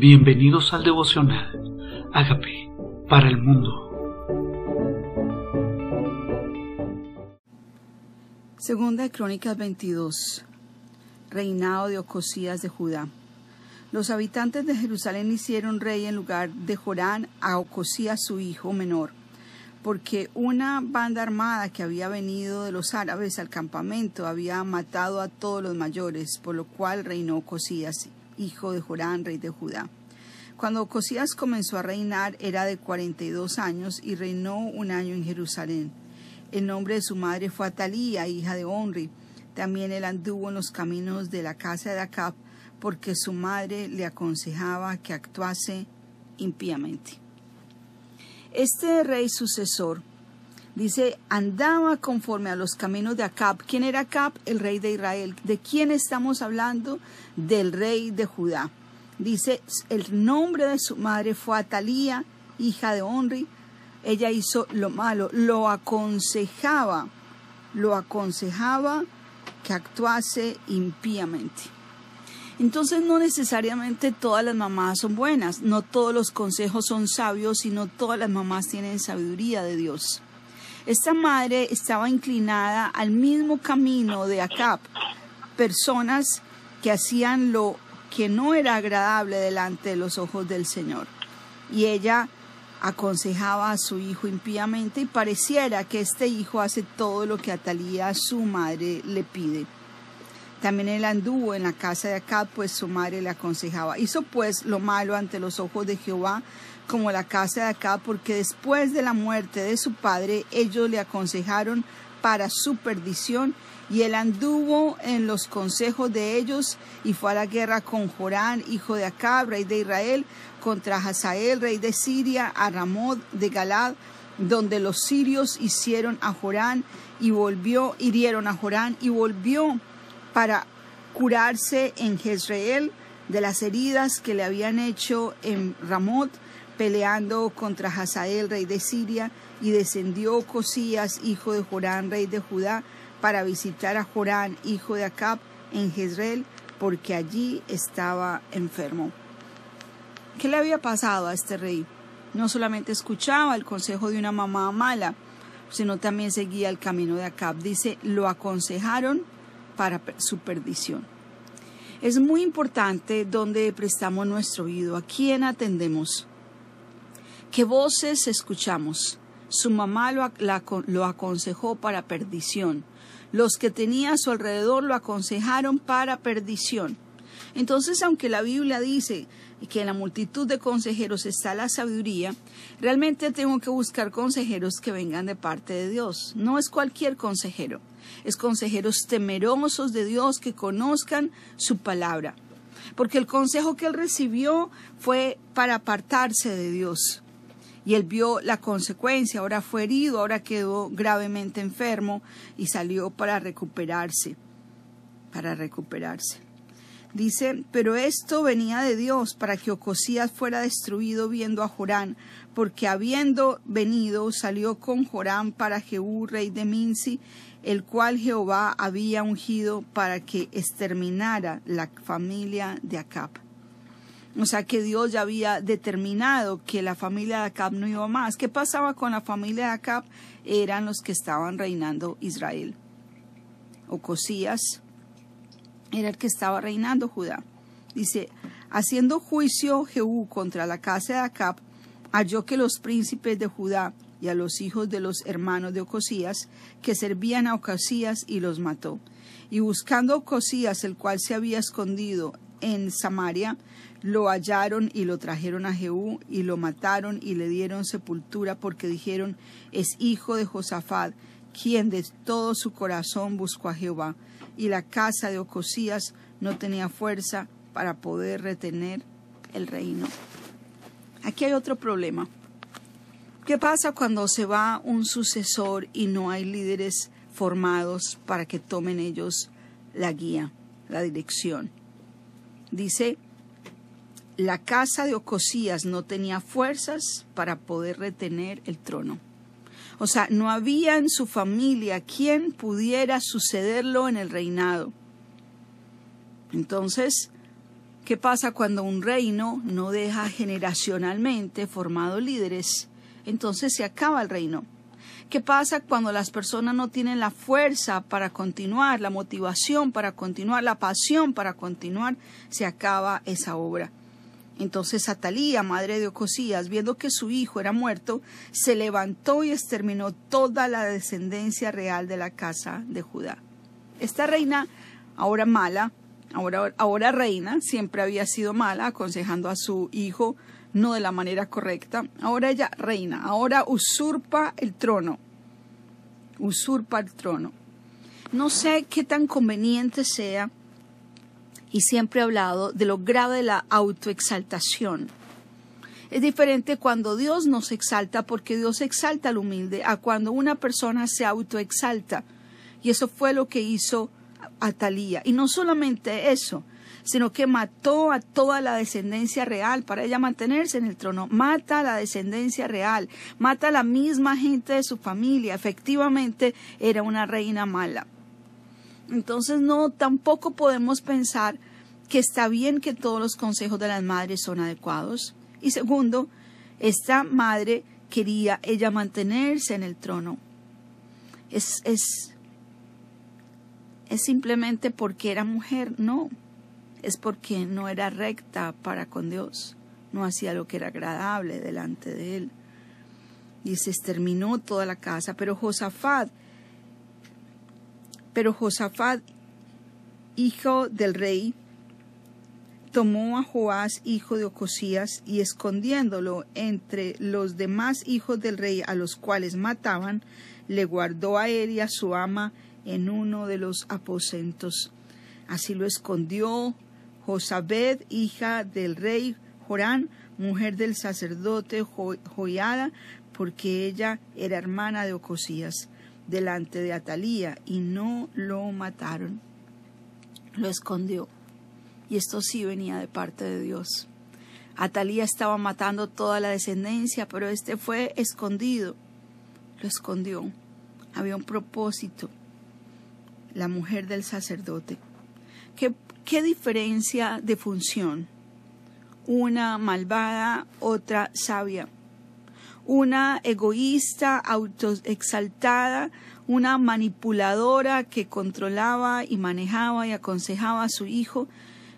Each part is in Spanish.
Bienvenidos al devocional. Hágame para el mundo. Segunda de Crónicas 22. Reinado de Ocosías de Judá. Los habitantes de Jerusalén hicieron rey en lugar de Jorán a Ocosías su hijo menor, porque una banda armada que había venido de los árabes al campamento había matado a todos los mayores, por lo cual reinó Ocosías hijo de Jorán, rey de Judá. Cuando Ocosías comenzó a reinar era de cuarenta y dos años y reinó un año en Jerusalén. El nombre de su madre fue Atalía, hija de Onri. También él anduvo en los caminos de la casa de Acab, porque su madre le aconsejaba que actuase impíamente. Este rey sucesor dice, andaba conforme a los caminos de Acab. ¿Quién era Acab? El rey de Israel. ¿De quién estamos hablando? Del rey de Judá. Dice, el nombre de su madre fue Atalía, hija de Onri. Ella hizo lo malo, lo aconsejaba, lo aconsejaba que actuase impíamente. Entonces no necesariamente todas las mamás son buenas, no todos los consejos son sabios, sino todas las mamás tienen sabiduría de Dios. Esta madre estaba inclinada al mismo camino de Acab, personas que hacían lo que no era agradable delante de los ojos del Señor. Y ella aconsejaba a su hijo impíamente y pareciera que este hijo hace todo lo que Atalía, su madre, le pide. También él anduvo en la casa de Acab, pues su madre le aconsejaba. Hizo pues lo malo ante los ojos de Jehová, como la casa de Acab, porque después de la muerte de su padre, ellos le aconsejaron para su perdición, y él anduvo en los consejos de ellos, y fue a la guerra con Jorán, hijo de Acab, rey de Israel, contra Hazael, rey de Siria, a Ramot de Galad, donde los sirios hicieron a Jorán y volvió, hirieron a Jorán y volvió para curarse en Jezreel de las heridas que le habían hecho en Ramot, peleando contra Hazael, rey de Siria, y descendió Cosías, hijo de Jorán, rey de Judá, para visitar a Jorán, hijo de Acab, en Jezreel, porque allí estaba enfermo. ¿Qué le había pasado a este rey? No solamente escuchaba el consejo de una mamá mala, sino también seguía el camino de Acab. Dice, lo aconsejaron para su perdición. Es muy importante donde prestamos nuestro oído, a quién atendemos, qué voces escuchamos. Su mamá lo, lo aconsejó para perdición. Los que tenía a su alrededor lo aconsejaron para perdición. Entonces, aunque la Biblia dice que en la multitud de consejeros está la sabiduría, realmente tengo que buscar consejeros que vengan de parte de Dios. No es cualquier consejero, es consejeros temerosos de Dios que conozcan su palabra. Porque el consejo que él recibió fue para apartarse de Dios. Y él vio la consecuencia, ahora fue herido, ahora quedó gravemente enfermo y salió para recuperarse, para recuperarse. Dice, pero esto venía de Dios para que Ocosías fuera destruido viendo a Jorán, porque habiendo venido salió con Jorán para Jehú, rey de Minsi, el cual Jehová había ungido para que exterminara la familia de Acab. O sea que Dios ya había determinado que la familia de Acab no iba más. ¿Qué pasaba con la familia de Acab? Eran los que estaban reinando Israel. Ocosías era el que estaba reinando Judá. Dice, haciendo juicio Jehú contra la casa de Acab, halló que los príncipes de Judá y a los hijos de los hermanos de Ocosías, que servían a Ocosías, y los mató. Y buscando Ocosías, el cual se había escondido en Samaria, lo hallaron y lo trajeron a Jehú, y lo mataron y le dieron sepultura, porque dijeron, es hijo de Josafat, quien de todo su corazón buscó a Jehová y la casa de Ocosías no tenía fuerza para poder retener el reino. Aquí hay otro problema. ¿Qué pasa cuando se va un sucesor y no hay líderes formados para que tomen ellos la guía, la dirección? Dice, la casa de Ocosías no tenía fuerzas para poder retener el trono. O sea, no había en su familia quien pudiera sucederlo en el reinado. Entonces, ¿Qué pasa cuando un reino no deja generacionalmente formado líderes? Entonces se acaba el reino. ¿Qué pasa cuando las personas no tienen la fuerza para continuar, la motivación para continuar, la pasión para continuar? Se acaba esa obra. Entonces Atalía, madre de Ocosías, viendo que su hijo era muerto, se levantó y exterminó toda la descendencia real de la casa de Judá. Esta reina, ahora mala, ahora, ahora reina, siempre había sido mala, aconsejando a su hijo no de la manera correcta. Ahora ella reina, ahora usurpa el trono, usurpa el trono. No sé qué tan conveniente sea, y siempre he hablado de lo grave de la autoexaltación. Es diferente cuando Dios nos exalta, porque Dios exalta al humilde, a cuando una persona se autoexalta. Y eso fue lo que hizo Atalía. Y no solamente eso, sino que mató a toda la descendencia real para ella mantenerse en el trono. Mata a la descendencia real, mata a la misma gente de su familia. Efectivamente era una reina mala. Entonces no, tampoco podemos pensar que está bien que todos los consejos de las madres son adecuados. Y segundo, esta madre quería ella mantenerse en el trono. Es, es, es simplemente porque era mujer, no es porque no era recta para con Dios, no hacía lo que era agradable delante de él. Y se exterminó toda la casa, pero Josafat, pero Josafat, hijo del rey, tomó a Joás, hijo de Ocosías, y escondiéndolo entre los demás hijos del rey a los cuales mataban, le guardó a él y a su ama en uno de los aposentos. Así lo escondió Josabed, hija del rey Jorán, mujer del sacerdote Joiada, porque ella era hermana de Ocosías, delante de Atalía, y no lo mataron. Lo escondió. Y esto sí venía de parte de Dios. Atalía estaba matando toda la descendencia, pero este fue escondido. Lo escondió. Había un propósito. La mujer del sacerdote. ¿Qué ¿Qué diferencia de función? Una malvada, otra sabia. Una egoísta, autoexaltada, una manipuladora que controlaba y manejaba y aconsejaba a su hijo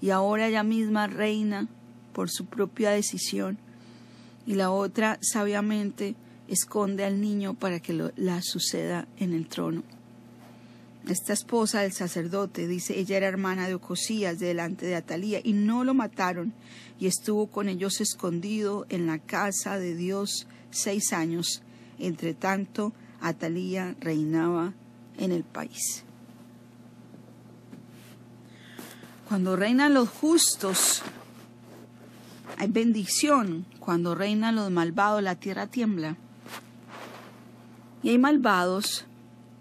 y ahora ella misma reina por su propia decisión. Y la otra sabiamente esconde al niño para que la suceda en el trono. Esta esposa del sacerdote, dice, ella era hermana de Ocosías delante de Atalía, y no lo mataron, y estuvo con ellos escondido en la casa de Dios seis años. Entre tanto, Atalía reinaba en el país. Cuando reinan los justos, hay bendición. Cuando reinan los malvados, la tierra tiembla. Y hay malvados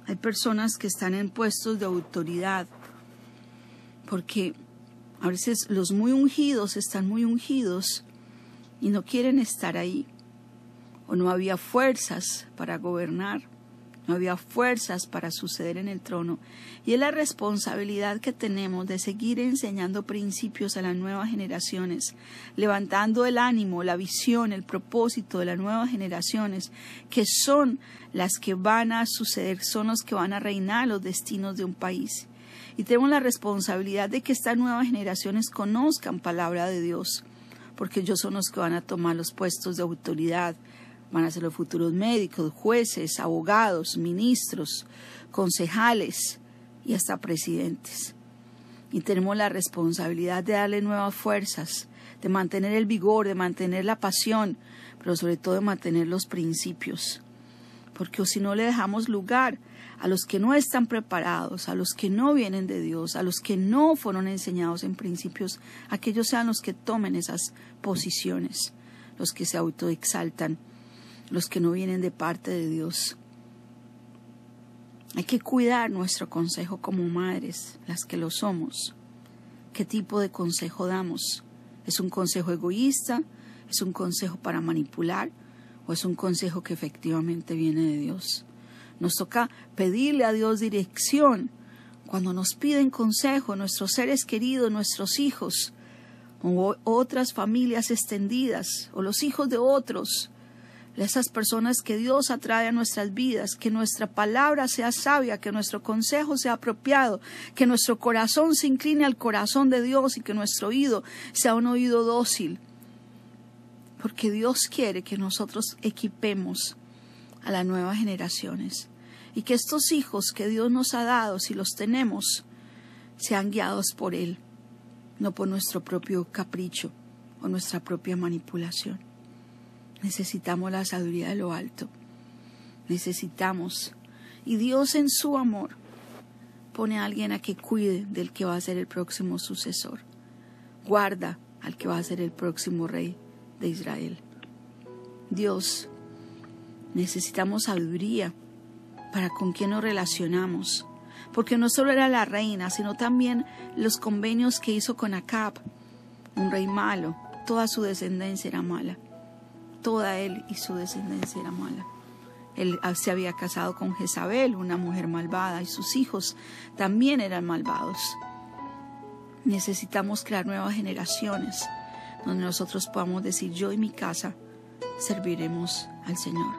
hay personas que están en puestos de autoridad porque a veces los muy ungidos están muy ungidos y no quieren estar ahí o no había fuerzas para gobernar no había fuerzas para suceder en el trono. Y es la responsabilidad que tenemos de seguir enseñando principios a las nuevas generaciones, levantando el ánimo, la visión, el propósito de las nuevas generaciones, que son las que van a suceder, son los que van a reinar los destinos de un país. Y tenemos la responsabilidad de que estas nuevas generaciones conozcan palabra de Dios, porque ellos son los que van a tomar los puestos de autoridad, van a ser los futuros médicos, jueces, abogados, ministros, concejales y hasta presidentes. Y tenemos la responsabilidad de darle nuevas fuerzas, de mantener el vigor, de mantener la pasión, pero sobre todo de mantener los principios. Porque si no le dejamos lugar a los que no están preparados, a los que no vienen de Dios, a los que no fueron enseñados en principios, aquellos sean los que tomen esas posiciones, los que se autoexaltan los que no vienen de parte de Dios. Hay que cuidar nuestro consejo como madres, las que lo somos. ¿Qué tipo de consejo damos? ¿Es un consejo egoísta? ¿Es un consejo para manipular? ¿O es un consejo que efectivamente viene de Dios? Nos toca pedirle a Dios dirección cuando nos piden consejo nuestros seres queridos, nuestros hijos, o otras familias extendidas o los hijos de otros, esas personas que Dios atrae a nuestras vidas, que nuestra palabra sea sabia, que nuestro consejo sea apropiado, que nuestro corazón se incline al corazón de Dios y que nuestro oído sea un oído dócil. Porque Dios quiere que nosotros equipemos a las nuevas generaciones y que estos hijos que Dios nos ha dado, si los tenemos, sean guiados por Él, no por nuestro propio capricho o nuestra propia manipulación. Necesitamos la sabiduría de lo alto. Necesitamos. Y Dios en su amor pone a alguien a que cuide del que va a ser el próximo sucesor. Guarda al que va a ser el próximo rey de Israel. Dios, necesitamos sabiduría para con quién nos relacionamos, porque no solo era la reina, sino también los convenios que hizo con Acab, un rey malo, toda su descendencia era mala toda él y su descendencia era mala. Él ah, se había casado con Jezabel, una mujer malvada, y sus hijos también eran malvados. Necesitamos crear nuevas generaciones donde nosotros podamos decir, yo y mi casa serviremos al Señor.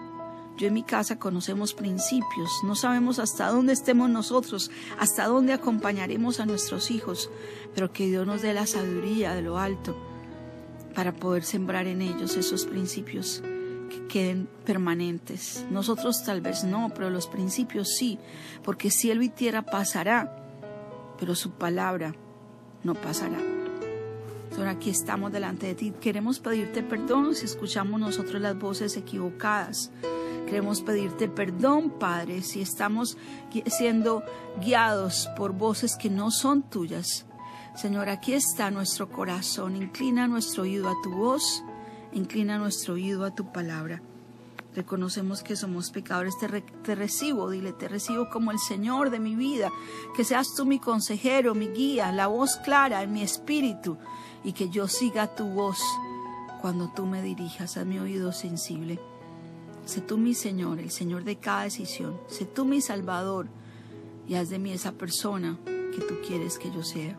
Yo y mi casa conocemos principios, no sabemos hasta dónde estemos nosotros, hasta dónde acompañaremos a nuestros hijos, pero que Dios nos dé la sabiduría de lo alto para poder sembrar en ellos esos principios que queden permanentes. Nosotros tal vez no, pero los principios sí, porque cielo y tierra pasará, pero su palabra no pasará. Ahora aquí estamos delante de ti. Queremos pedirte perdón si escuchamos nosotros las voces equivocadas. Queremos pedirte perdón, Padre, si estamos siendo guiados por voces que no son tuyas. Señor, aquí está nuestro corazón. Inclina nuestro oído a tu voz, inclina nuestro oído a tu palabra. Reconocemos que somos pecadores, te, recibo, dile, te recibo como el Señor de mi vida, que seas tú mi consejero, mi guía, la voz clara en mi espíritu y que yo siga tu voz cuando tú me dirijas a mi oído sensible. Sé tú mi Señor, el Señor de cada decisión, sé tú mi Salvador y haz de mí esa persona que tú quieres que yo sea.